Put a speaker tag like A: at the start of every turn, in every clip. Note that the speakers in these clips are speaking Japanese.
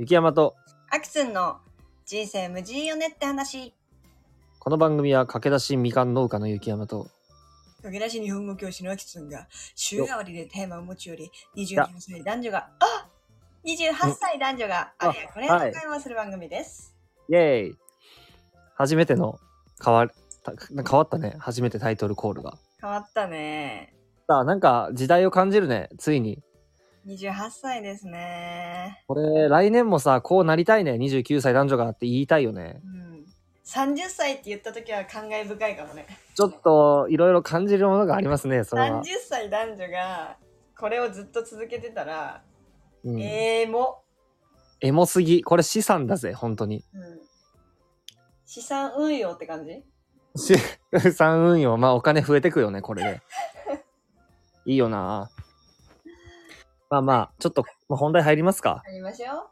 A: 雪山と
B: アキツンの人生無事よねって話。
A: この番組は駆け出しみかん農家の雪山と
B: 駆け出し日本語教師のアキツンが週替わりでテーマを持ち寄り、29歳男女が、あ !28 歳男女があれやこれや会話する番組です。
A: イエーイ初めての変わた変わったね初めてタイトルコールが
B: 変わったね。
A: さあなんか時代を感じるねついに
B: 28歳ですね。
A: これ来年もさこうなりたいね。29歳男女がって言いたいよね。
B: うん。30歳って言った時は感慨深いかもね。
A: ちょっといろいろ感じるものがありますねそれは。
B: 30、歳男女がこれをずっと続けてたら、
A: うん、
B: えーも、
A: エモすぎ。これ資産だぜ本当に。
B: うん。資産運用って感じ？
A: 資産運用。まあお金増えてくよねこれで。いいよなまあまあちょっと、まあ、本題入りますか。
B: ありましょう。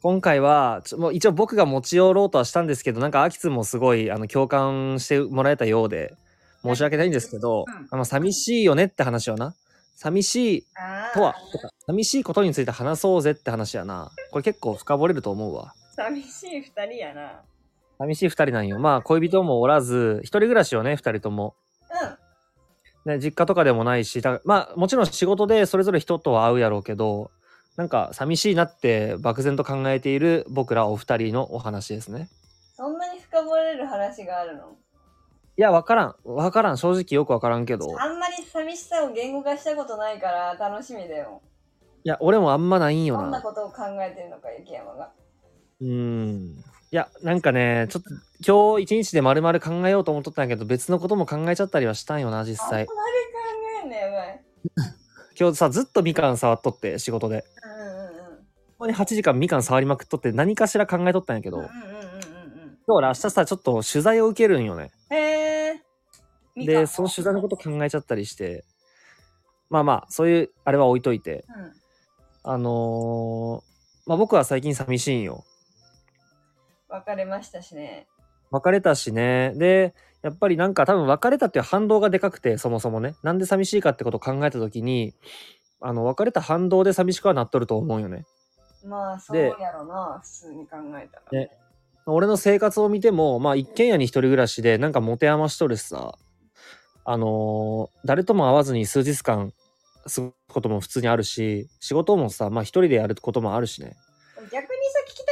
A: 今回はちょもう一応僕が持ち寄ろうとはしたんですけどなんかアキツもすごいあの共感してもらえたようで申し訳ないんですけど、
B: うん。
A: あの寂しいよねって話はな。寂しいとはとか寂しいことについて話そうぜって話やな。これ結構深掘れると思うわ。
B: 寂しい二人やな。
A: 寂しい二人なんよ。まあ恋人もおらず一人暮らしよね二人とも。
B: うん。
A: ね、実家とかでもないし、だまあもちろん仕事でそれぞれ人とは会うやろうけど、なんか寂しいなって漠然と考えている僕らお二人のお話ですね。
B: そんなに深掘れる話があるの？
A: いや、わからん。わからん。正直よくわからんけど。い
B: あんまり寂しさを言語化したことないから楽しみだよ。
A: や、俺もあんまないんよな。
B: どんなことを考えてるのか、雪山が。
A: うーん。いや、なんかね、ちょっと今日一日で丸々考えようと思っとったんやけど、別のことも考えちゃったりはしたんよな、実際
B: あんまり。考えんねやばい。
A: 今日さ、ずっとみかん触っとって、仕事で。
B: うんうんうん。
A: ここに8時間みかん触りまくっとって、何かしら考えとったんやけど、
B: うんうん
A: 今
B: うんうん
A: 日俺明日さ、ちょっと取材を受けるんよね。
B: うん。へえ。
A: で、その取材のこと考えちゃったりして、まあまあ、そういう、あれは置いといて、
B: うん。
A: あのーまあ僕は最近寂しいんよ。
B: 別れましたしね。
A: 別れたしね。で、やっぱりなんか多分別れたっていう反動がでかくて、そもそもね。なんで寂しいかってことを考えたときに、あの、別れた反動で寂しくはなっとると思うよね。
B: まあ、そう
A: で
B: やろな、普通に考えたら。
A: ね俺の生活を見ても、まあ一軒家に一人暮らしで、なんか持て余しとるしさ、あのー誰とも会わずに数日間過ごすことも普通にあるし、仕事もさ、まあ一人でやることもあるしね。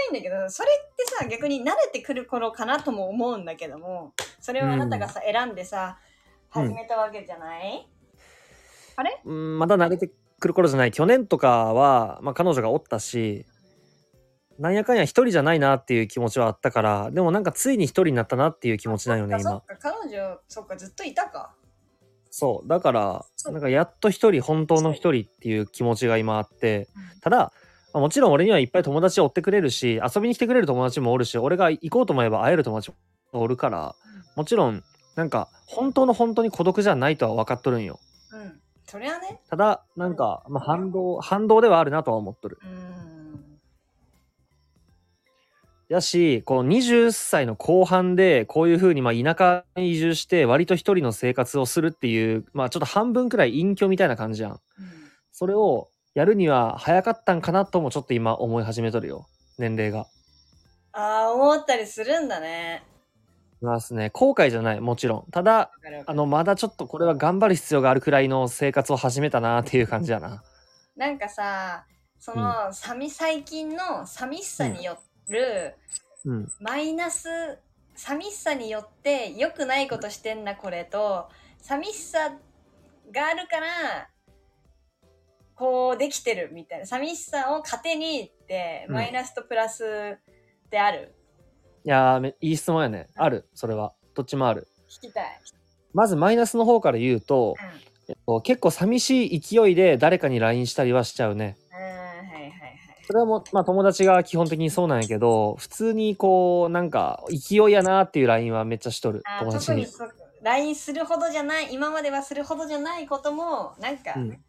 B: いんだけど、それってさ、逆に慣れてくる頃かなとも思うんだけども、それをあなたがさ、選んでさ、
A: うん
B: 始めたわけじゃない、
A: うん、まだ慣れてくる頃じゃない。去年とかは、まあ彼女がおったし、なんやかんや一人じゃないなっていう気持ちはあったから、でもなんかついに一人になったなっていう気持ちなんよね、今
B: 彼女、そっか、ずっといたか？
A: そう。だから、なんかやっと一人、本当の一人っていう気持ちが今あって、
B: うん
A: ただ、まあもちろん俺にはいっぱい友達を追ってくれるし、遊びに来てくれる友達もおるし、俺が行こうと思えば会える友達もおるから、もちろん、なんか、本当の本当に孤独じゃないとは分かっとるんよ。
B: うん。そりゃね。
A: ただ、なんか、まあ、反動、反動ではあるなとは思っとる。
B: うーん。
A: やし、こう20歳の後半で、こういう風にまあ田舎に移住して、割と一人の生活をするっていう、まあちょっと半分くらい隠居みたいな感じじゃん。
B: うん
A: それをやるには早かったんかなともちょっと今思い始めとるよ。年齢が。
B: ああ、思ったりするんだね。
A: ますね。後悔じゃない、もちろん。ただ、あの、まだちょっとこれは頑張る必要があるくらいの生活を始めたなっていう感じやな。
B: なんかさ、その、寂最近の寂しさによる、
A: うん。
B: マイナス、寂しさによって良くないことしてんな、これと、寂しさがあるから、こうできてるみたいな。寂しさを糧にって、
A: うん
B: マイナスとプラスってある、
A: いやーめ、いい質問やね。ある、それは。どっちもある。
B: 聞きたい。
A: まずマイナスの方から言うと、えっと、結構寂しい勢いで誰かに LINE したりはしちゃうね。それはもう、まあ友達が基本的にそうなんやけど、普通にこう、なんか、勢いやなっていう LINE はめっちゃしとる。友達に。
B: LINE するほどじゃない、今まではするほどじゃないことも、なんか、
A: うん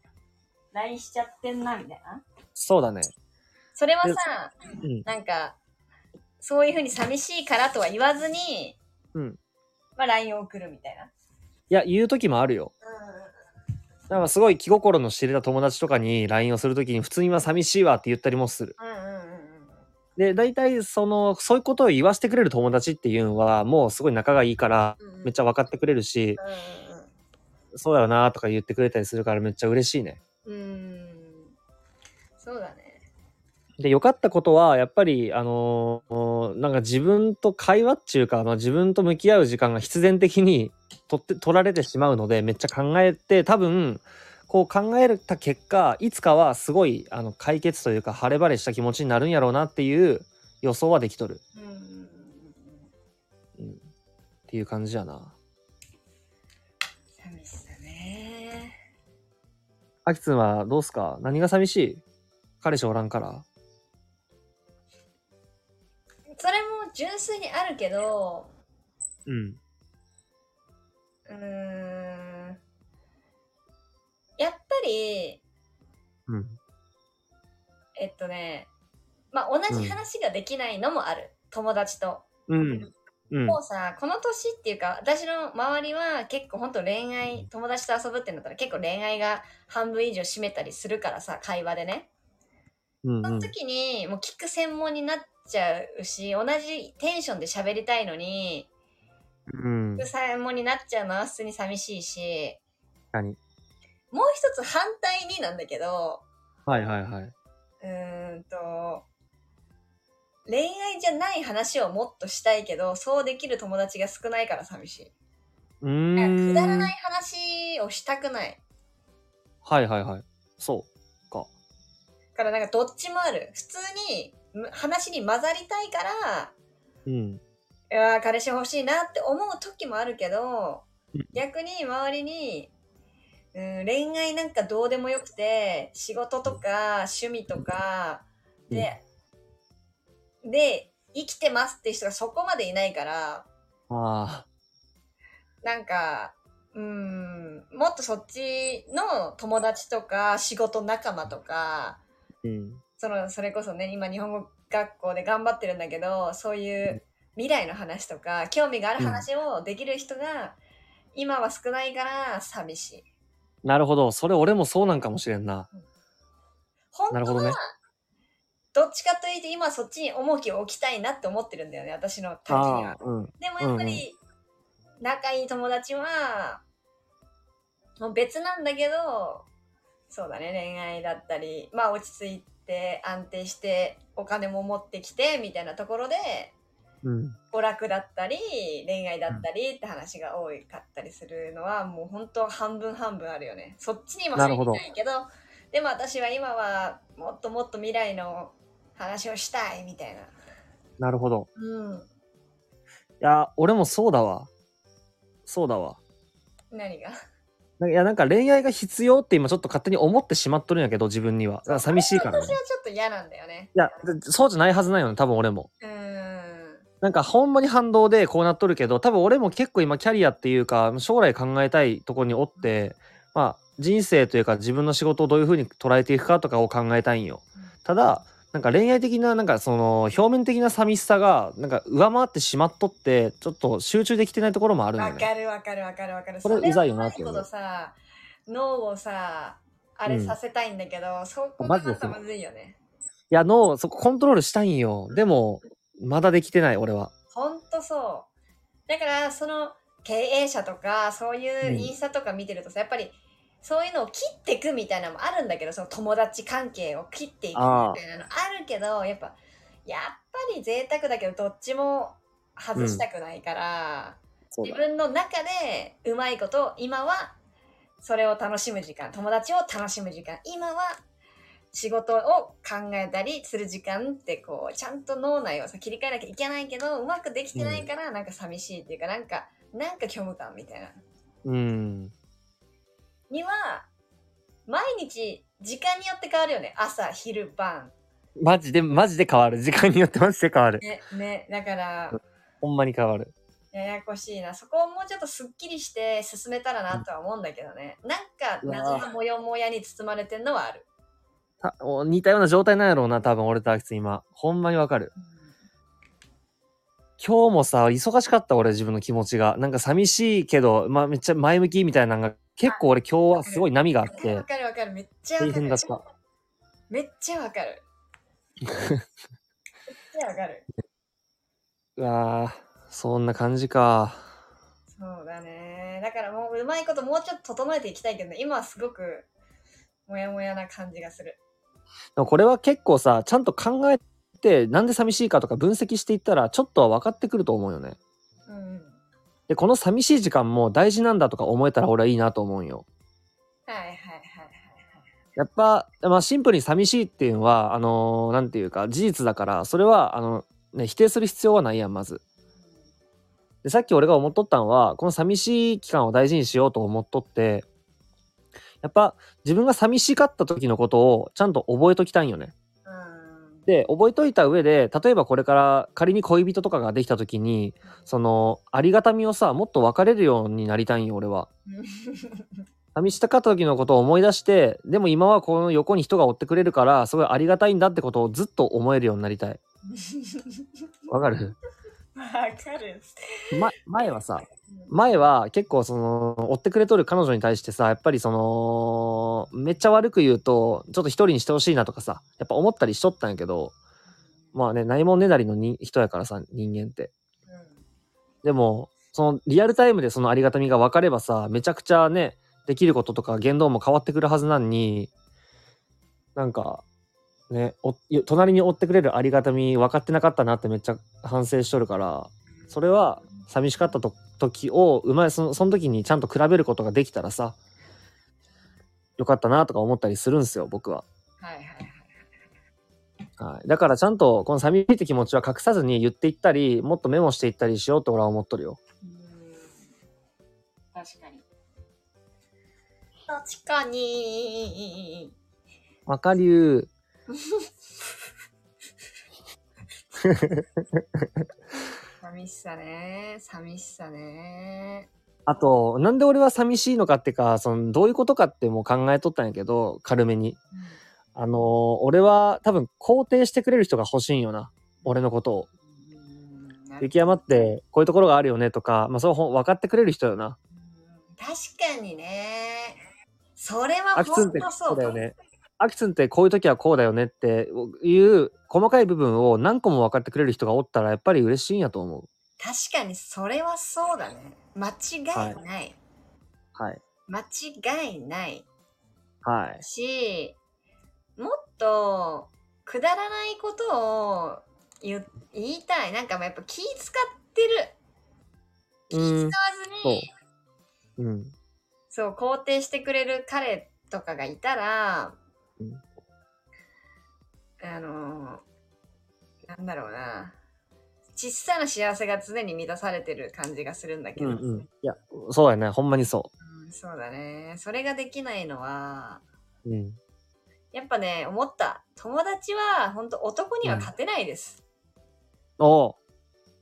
B: LINE しちゃってんな、みたいな？
A: そうだね。
B: それはさ、
A: うん。
B: なんか、そういうふうに寂しいからとは言わずに、
A: うん。
B: まあ LINE を送るみたいな。
A: いや、言う時もあるよ。なんかすごい気心の知れた友達とかに LINE をするときに普通には寂しいわって言ったりもする。
B: うんうんうんうん。
A: で、大体その、そういうことを言わせてくれる友達っていうのは、もうすごい仲がいいから、
B: うん
A: めっちゃ分かってくれるし、そうだよなとか言ってくれたりするからめっちゃ嬉しいね。
B: うん。そうだね。
A: で、良かったことは、やっぱり、あのーなんか自分と会話っていうか、まあ、自分と向き合う時間が必然的に 取って、取られてしまうので、めっちゃ考えて、多分、こう考えた結果、いつかはすごい、あの、解決というか、晴れ晴れした気持ちになるんやろうなっていう予想はできとる。
B: うん。うん。
A: っていう感じやな。あきつんはどうすか？何が寂しい？彼氏おらんから
B: それも純粋にあるけど、
A: うん。
B: うーん。やっぱり、
A: うん。
B: えっとね、まあ同じ話ができないのもある。友達と。
A: うん。うん。
B: もうさ、この年っていうか、私の周りは結構ほんと恋愛、友達と遊ぶってなったら結構恋愛が半分以上占めたりするからさ、会話でね。
A: うんうん
B: その時にもう聞く専門になっちゃうし、同じテンションで喋りたいのに、
A: うん
B: 聞く。専門になっちゃうのは普通に寂しいし、
A: 何
B: もう一つ反対になんだけど、
A: はいはいはい。
B: うーんと、恋愛じゃない話をもっとしたいけど、そうできる友達が少ないから寂しい。
A: うーん。
B: くだらない話をしたくない。
A: はいはいはい。そうか。
B: だからなんかどっちもある。普通にむ話に混ざりたいから、
A: うん。
B: いやー彼氏欲しいなって思う時もあるけど
A: うん、
B: 逆に周りに、うん、恋愛なんかどうでもよくて、仕事とか趣味とかで、で、生きてますっていう人がそこまでいないから、
A: あ
B: なんか、うん、もっとそっちの友達とか仕事仲間とか、
A: あ。うん。
B: その、それこそね、今日本語学校で頑張ってるんだけど、そういう未来の話とか、興味がある話をできる人が、今は少ないから寂しい。
A: なるほど。それ俺もそうなんかもしれんな。
B: 本当は、
A: なるほどね。
B: どっちかというと今そっちに重きを置きたいなって思ってるんだよね、私の体には。
A: うん。
B: でもやっぱり、仲いい友達は、もう別なんだけど、そうだね、恋愛だったり、まあ落ち着いて安定してお金も持ってきてみたいなところで、
A: うん。
B: 娯楽だったり、恋愛だったりって話が多かったりするのは、もう本当半分半分あるよね。そっちにも入りたいけど、でも私は今はもっともっと未来の話をしたいみたいな。
A: なるほど。
B: うん。
A: いや、俺もそうだわ。そうだわ。
B: 何が？
A: ないや、なんか恋愛が必要って今ちょっと勝手に思ってしまっとるんやけど、自分には。だから寂しいからね。
B: 私はちょっと嫌なんだよね。
A: いや、でそうじゃないはずないよね、多分俺も。
B: うーん。
A: なんかほんまに反動でこうなっとるけど、多分俺も結構今キャリアっていうか、将来考えたいところにおって、まあ人生というか自分の仕事をどういう風に捉えていくかとかを考えたいんよ。ただ、なんか恋愛的な、なんかその表面的な寂しさが、なんか上回ってしまっとって、ちょっと集中できてないところもあるんよ
B: わ
A: ね。
B: かるわかるわかるわかる。
A: これうざいよなって
B: それはうまいことさ、脳をさ、あれさせたいんだけど、そこがまずいよね。
A: いや、の、そこコントロールしたいんよ。でも、まだできてない、俺は。
B: ほんとそう。だから、その経営者とか、そういうインスタとか見てるとさ、やっぱり、そういうのを切っていくみたいなのもあるんだけど、その友達関係を切っていくみたいなのあるけど、やっぱ、やっぱり贅沢だけど、どっちも外したくないから、
A: そうだ。
B: 自分の中でうまいこと今はそれを楽しむ時間友達を楽しむ時間今は仕事を考えたりする時間ってこうちゃんと脳内をさ切り替えなきゃいけないけどうまくできてないからなんか寂しいっていうかなんかなんか虚無感みたいな
A: うん。
B: には毎日時間によって変わるよね朝昼晩
A: マジで、マジで変わる。時間によってマジで変わる。
B: ねねだから
A: ほんまに変わる。
B: ややこしいな。そこをもうちょっとすっきりして進めたらなとは思うんだけどね。なんか謎のモヤモヤに包まれてんのはある。
A: たお似たような状態なんやろうな、多分俺とアキツ今。ほんまにわかる。今日もさ、忙しかった俺自分の気持ちが。なんか寂しいけど、まあめっちゃ前向きみたいなのが、結構俺今日はすごい波があって
B: わ、かるわかる。めっちゃわかる
A: 大変だっ。た。
B: めっちゃわかる。めっちゃわかる。
A: うわーそんな感じか。
B: そうだね。だからもううまいこともうちょっと整えていきたいけどね、今はすごくモヤモヤな感じがする。
A: でもこれは結構さ、ちゃんと考えて、なんで寂しいかとか分析していったら、ちょっとは分かってくると思うよね。
B: うん。
A: で、この寂しい時間も大事なんだとか思えたら俺はいいなと思うんよ。
B: はいはいはいはい
A: やっぱ、まあシンプルに寂しいっていうのは、あのーなんていうか、事実だから、それは、あの、ね、否定する必要はないやん、まず。で、さっき俺が思っとったんは、この寂しい期間を大事にしようと思っとって、やっぱ自分が寂しかった時のことをちゃんと覚えときたいんよね。で、覚えといた上で、例えばこれから仮に恋人とかができた時に、その、ありがたみをさ、もっと分かれるようになりたいんよ、俺は。寂しかった時のことを思い出して、でも今はこの横に人が追ってくれるから、すごいありがたいんだってことをずっと思えるようになりたい。わかる？
B: わかる。
A: ま、前はさ、前は結構その、追ってくれとる彼女に対してさ、やっぱりその、めっちゃ悪く言うと、ちょっと一人にしてほしいなとかさ、やっぱ思ったりしとったんやけど、まあね、ないもんねだりのに人やからさ、人間って。
B: うん
A: でも、そのリアルタイムでそのありがたみが分かればさ、めちゃくちゃね、できることとか言動も変わってくるはずなんに、なんか、ね、お隣に追ってくれるありがたみ分かってなかったなってめっちゃ反省しとるから、それは寂しかったと時をうまいそのその時にちゃんと比べることができたらさよかったなとか思ったりするんですよ僕は、
B: はいはいはい。
A: はい、だからちゃんとこの寂しいって気持ちは隠さずに言っていったりもっとメモしていったりしようって俺は思っとるよ
B: うん確かに。確かに。
A: わかりゅう
B: 寂しさね。寂しさね。
A: あとなんで俺は寂しいのかってかそのどういうことかってもう考えとったんやけど軽めにあのー俺は多分肯定してくれる人が欲しいんよな俺のことを
B: うん
A: 雪山ってこういうところがあるよねとか、まあ、そう分かってくれる人よな
B: 確かにね。それは本当そう
A: だよね。アキツンってこういう時はこうだよねっていう細かい部分を何個も分かってくれる人がおったらやっぱり嬉しいんやと思う。
B: 確かにそれはそうだね。間違いない。
A: はい。
B: 間違いない
A: はい。
B: し、もっとくだらないことを言言いたい。なんかやっぱ気使ってる。気使わずに、。
A: うん。
B: そう、肯定してくれる彼とかがいたら、
A: うん
B: あのーなんだろうな。小さな幸せが常に満たされてる感じがするんだけど。
A: うんうん。いや、そうやね。ほんまにそ
B: うんそうだね。それができないのは、
A: う。うん。
B: やっぱね、思った。友達は本当男には勝てないです。
A: おう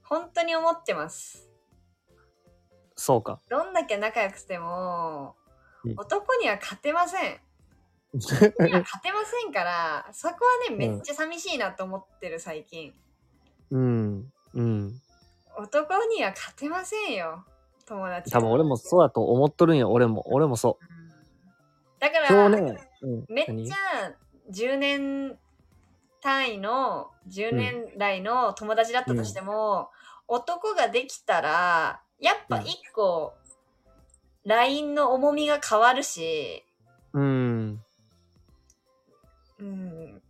B: 本当に思ってます。
A: そうか。
B: どんだけ仲良くても、
A: うん
B: 男には勝てません。勝てませんから、そこはね、めっちゃ寂しいなと思ってる最近。
A: うん。うん。
B: 男には勝てませんよ。友達は。
A: 多分俺もそうだと思っとるんよ。俺も。俺もそ
B: うんだか
A: う。
B: ら、
A: ね。うん。
B: めっちゃ10年単位の10年来の友達だったとしても、男ができたらやっぱ一個 LINE の重みが変わるし、
A: うん。
B: うん、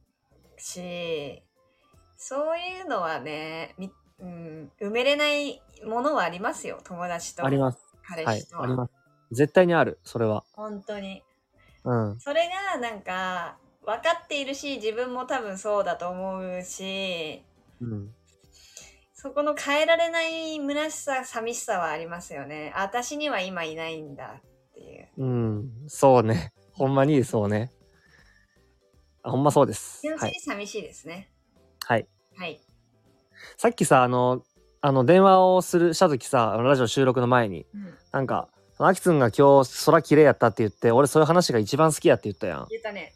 B: しそういうのはね、みうん、埋めれないものはありますよ友達と
A: あります。はい
B: 彼氏。とは、
A: あります。絶対にある。それは。
B: 本当に
A: うん。
B: それがなんか分かっているし自分も多分そうだと思うし
A: うん。
B: そこの変えられない虚しさ寂しさはありますよねあ私には今いないんだっていう
A: うん。そうね。ほんまにそうね。あほんまそうです。
B: 純
A: はい。
B: 粋に寂しいですね
A: はい。
B: はい、
A: さっきさ、あの、あの、電話をする、した時さ、ラジオ収録の前に、
B: うん、
A: なんか、あきつんが今日空綺麗やったって言って、俺そういう話が一番好きやって言ったやん。
B: 言ったね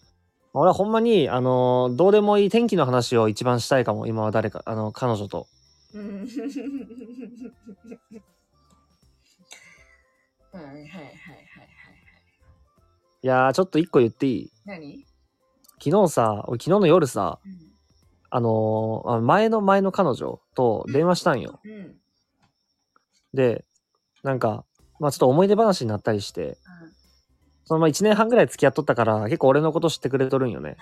A: 俺はほんまに、あの、どうでもいい天気の話を一番したいかも、今は誰か、あの、彼女と。
B: はいはいはいはいはい
A: いやー、ちょっと一個言っていい？
B: 何、
A: 昨日さ、俺昨日の夜さ、
B: うん
A: あのーあ前の前の彼女と電話したんよ。
B: うん。
A: で、なんか、まあちょっと思い出話になったりして、
B: うん。
A: そのまあ1年半ぐらい付き合っとったから、結構俺のこと知ってくれとるんよね。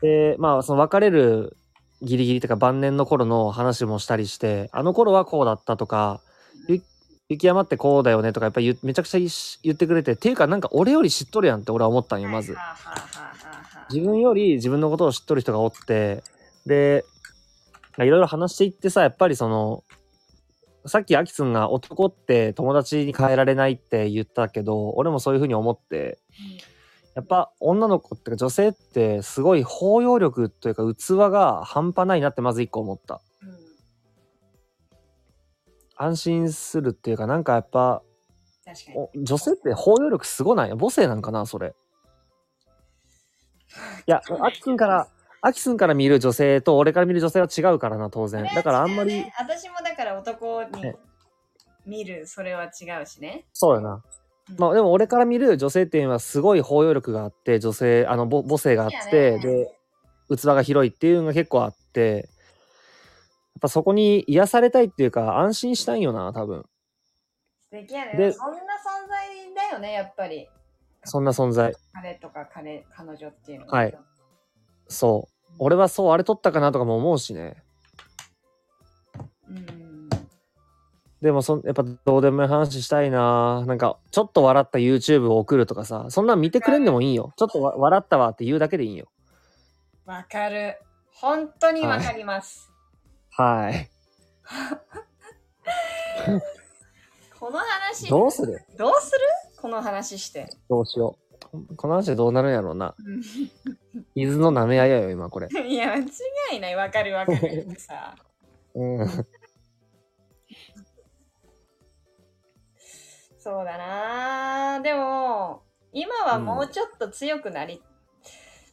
B: うん。
A: で、まあその別れるギリギリとか晩年の頃の話もしたりして、あの頃はこうだったとか、ゆ雪山ってこうだよねとかやっぱり言めちゃくちゃ言ってくれて、っていうかなんか俺より知っとるやんって俺は思ったんよ、まず。
B: はあはあはあは
A: 自分より自分のことを知っとる人がおって、で、いろいろ話していってさ、やっぱりその、さっきアキツンが男って友達に変えられないって言ったけど、俺もそういうふうに思って、やっぱ女の子ってか女性ってすごい包容力というか器が半端ないなってまず一個思った。
B: うん。うん
A: 安心するっていうかなんかやっぱ、女性って包容力すごない？母性なんかなそれ。いや、アキツンから、アキツンから見る女性と俺から見る女性は違うからな、当然。だからあんまり、
B: ね私もだから男に
A: ね
B: 見るそれは違うしね。
A: そうよな。まあでも俺から見る女性っていうのはすごい包容力があって、女性、あの、ぼ母性があって、
B: そうやね
A: で、器が広いっていうのが結構あって、やっぱそこに癒されたいっていうか安心したいんよな、多分。
B: 素敵やね。
A: で
B: そんな存在だよね、やっぱり。
A: そんな存在。
B: 彼とか彼、彼女っていうの
A: はい。そう。俺はそう、あれ撮ったかなとかも思うしね。
B: うん。
A: でもそん、やっぱどうでもいい話したいななんか、ちょっと笑った YouTube を送るとかさ、そんなん見てくれんでもいいよ。ちょっとわ笑ったわって言うだけでいいんよ。
B: わかる。本当にわかります。
A: はい。
B: この話、
A: どうする？
B: どうする？この話して。
A: どうしよう。この話でどうなるんやろうな。
B: うん
A: 水の舐め合いやよ、今これ。
B: いや、間違いない。わかるわかるさ。
A: うん。
B: そうだなでも、今はもうちょっと強くなり、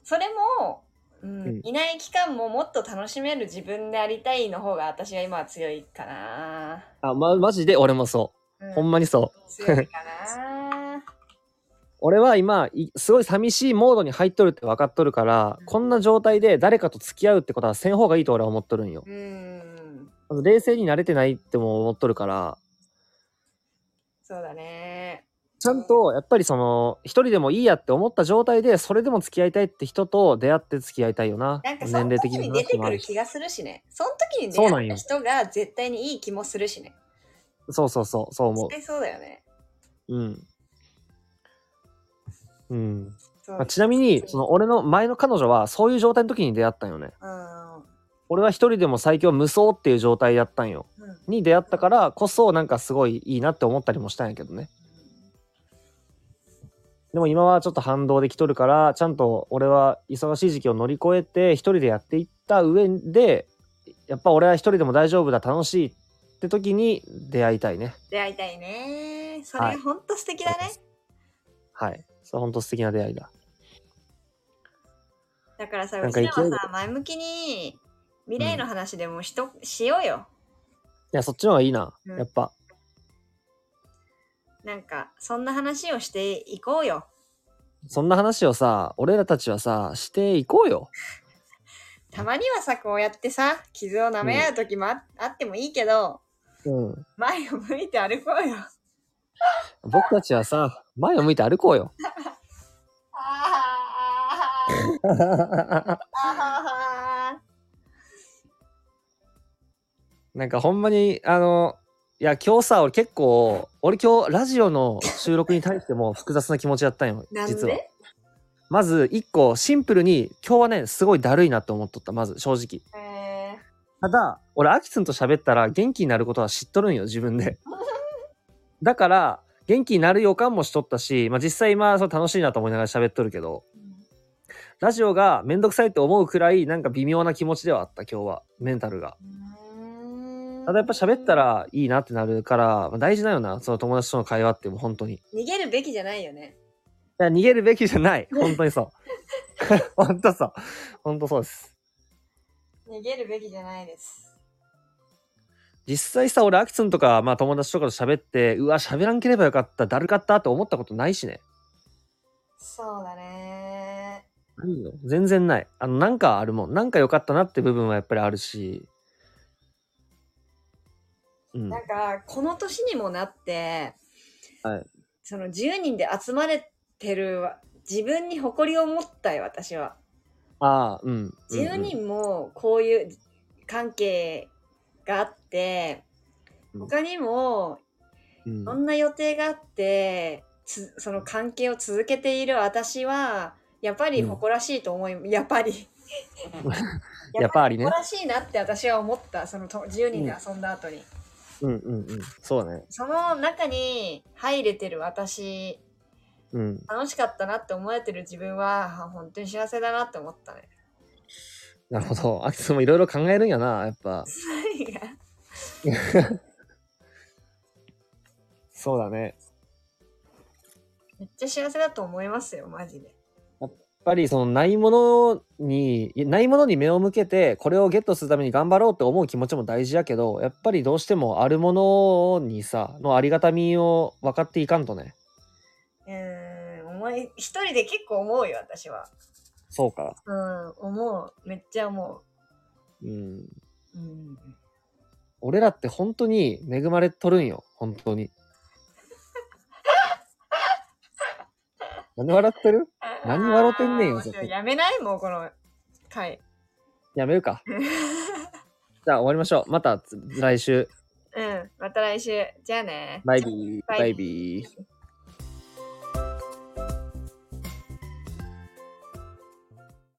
B: それも、うん
A: うん
B: いない期間ももっと楽しめる自分でありたいの方が私は今は強いかな、
A: あ、ま、マジで？俺もそうう。ほんまにそう。
B: 強いかな
A: 俺は今、いすごい寂しいモードに入っとるって分かっとるから、こんな状態で誰かと付き合うってことはせん方がいいと俺は思っとるんよ。
B: うん。
A: 冷静になれてないっても思っとるから、
B: そうだね。
A: ちゃんと、やっぱりその、一人でもいいやって思った状態で、それでも付き合いたいって人と出会って付き合いたいよな。
B: なんかその時に出てくる気がするしね。その時に出会った人が絶対にいい気もするしね。
A: そうそうそう、そう思う
B: 絶。対そうだよね。
A: うん。うん。まあ、ちなみに、その、俺の前の彼女は、そういう状態の時に出会ったんよね。
B: うん。
A: 俺は一人でも最強無双っていう状態やったんよ。
B: うん
A: に出会ったからこそ、なんかすごいいいなって思ったりもしたんやけどね。でも今はちょっと反動できとるから、ちゃんと俺は忙しい時期を乗り越えて、一人でやっていった上で、やっぱ俺は一人でも大丈夫だ、楽しいって時に出会いたいね。
B: 出会いたいね。そ
A: はい
B: れほんと素敵だね。
A: はい。それほんと素敵な出会いだ。
B: だからさ、
A: なんか
B: うちら
A: 勢いで
B: はさ、前向きに未来の話でもしと、しようよ。
A: いや、そっちの方がいいな。
B: うん
A: やっぱ。
B: なんか、そんな話をしていこうよ。
A: そんな話をさ、俺らたちはさ、していこうよ。
B: たまにはさ、こうやってさ、傷を舐め合う時もあ,、あってもいいけど、
A: うん。
B: 前を向いて歩こうよ。
A: 僕たちはさ、前を向いて歩こうよ。
B: あーあー
A: なんかほんまに、あの、いや、今日さ、俺結構、俺今日ラジオの収録に対しても複雑な気持ちやったんよ、
B: なん
A: 実は。
B: で
A: まず、一個、シンプルに、今日はね、すごいだるいなって思っとった、まず、正直。
B: え
A: ただ、俺、アキツンと喋ったら元気になることは知っとるんよ、自分で。だから、元気になる予感もしとったし、まあ実際今、そう楽しいなと思いながら喋っとるけど、
B: ー
A: ラジオがめんどくさいって思うくらい、なんか微妙な気持ちではあった、今日は。メンタルが。ただやっぱ喋ったらいいなってなるから、まあ大事だよな、その友達との会話ってもう本当に。い
B: 逃げるべきじゃないよね。
A: や、逃げるべきじゃない。本当にそう。本当そう。本当そうです。
B: 逃げるべきじゃないです。
A: 実際さ、俺、アキツンとか、まあ友達とかと喋って、うわ、喋らんければよかった、だるかったって思ったことないしね。
B: そうだね。
A: ないよ。全然ない。あの、なんかあるもん。なんか良かったなって部分はやっぱりあるし。うん。
B: なんか、この年にもなって、
A: はい
B: その10人で集まれてるわ自分に誇りを持ったよ、私は。
A: ああ、うん。
B: 10
A: うん
B: 人もこういう関係があって、
A: うん
B: 他にも
A: うん
B: いろんな予定があって、つその関係を続けている私は、やっぱり誇らしいと思い、やっぱり。
A: やっぱりね
B: 誇らしいなって私は思った、そのと10人で遊んだ後に。
A: うんうんうん。そうだね。
B: その中に入れてる私、
A: うん。
B: 楽しかったなって思えてる自分は、あ本当に幸せだなって思ったね。
A: なるほど。アキツもいろいろ考えるんやな、やっぱ。そうだね。
B: めっちゃ幸せだと思いますよ、マジで。
A: やっぱりそのないものに、いないものに目を向けて、これをゲットするために頑張ろうって思う気持ちも大事やけど、やっぱりどうしてもあるものにさ、のありがたみを分かっていかんとね。
B: うーん、思い、一人で結構思うよ、私は。
A: そうか。
B: うん、思う。めっちゃ思
A: うん。
B: う。うん。
A: 俺らって本当に恵まれとるんよ。本当に。なんで笑ってる？何笑ってんねんよ
B: やめない？もうこの回。
A: やめるか。じゃあ終わりましょう。また来週。
B: うん、また来週。じゃあね。
A: バイビー。バイビー。